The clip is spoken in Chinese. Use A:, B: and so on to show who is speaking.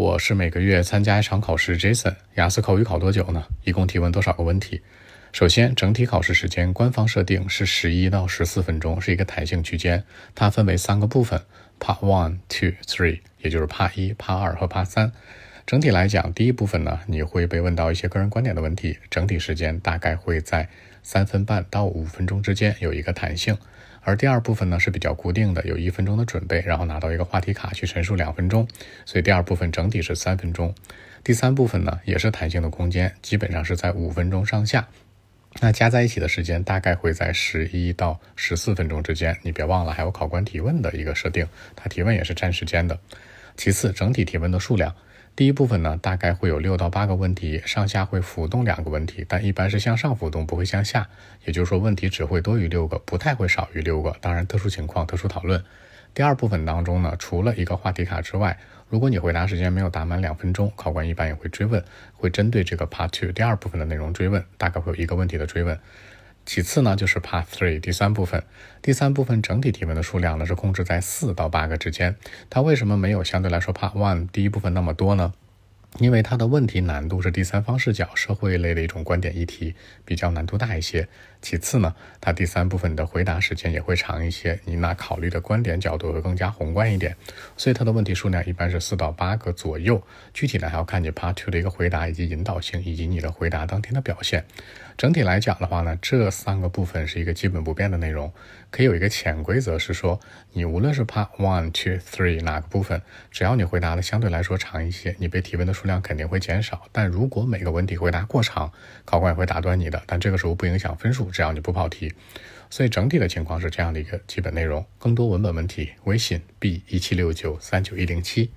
A: 我是每个月参加一场考试，Jason。雅思口语考多久呢？一共提问多少个问题？首先，整体考试时间官方设定是十一到十四分钟，是一个弹性区间。它分为三个部分：Part One、Two、Three，也就是 Part 一、Part 二和 Part 三。整体来讲，第一部分呢，你会被问到一些个人观点的问题，整体时间大概会在三分半到五分钟之间，有一个弹性。而第二部分呢是比较固定的，有一分钟的准备，然后拿到一个话题卡去陈述两分钟，所以第二部分整体是三分钟。第三部分呢也是弹性的空间，基本上是在五分钟上下，那加在一起的时间大概会在十一到十四分钟之间。你别忘了还有考官提问的一个设定，他提问也是占时间的。其次，整体提问的数量。第一部分呢，大概会有六到八个问题，上下会浮动两个问题，但一般是向上浮动，不会向下。也就是说，问题只会多于六个，不太会少于六个。当然，特殊情况特殊讨论。第二部分当中呢，除了一个话题卡之外，如果你回答时间没有答满两分钟，考官一般也会追问，会针对这个 Part Two 第二部分的内容追问，大概会有一个问题的追问。其次呢，就是 Part Three 第三部分，第三部分整体提问的数量呢是控制在四到八个之间。它为什么没有相对来说 Part One 第一部分那么多呢？因为它的问题难度是第三方视角、社会类的一种观点议题，比较难度大一些。其次呢，它第三部分的回答时间也会长一些，你那考虑的观点角度会更加宏观一点，所以它的问题数量一般是四到八个左右。具体呢还要看你 Part Two 的一个回答以及引导性，以及你的回答当天的表现。整体来讲的话呢，这三个部分是一个基本不变的内容。可以有一个潜规则是说，你无论是 Part One、Two、Three 哪个部分，只要你回答的相对来说长一些，你被提问的数量肯定会减少。但如果每个文体回答过长，考官也会打断你的。但这个时候不影响分数，只要你不跑题。所以整体的情况是这样的一个基本内容。更多文本问题，微信 b 一七六九三九一零七。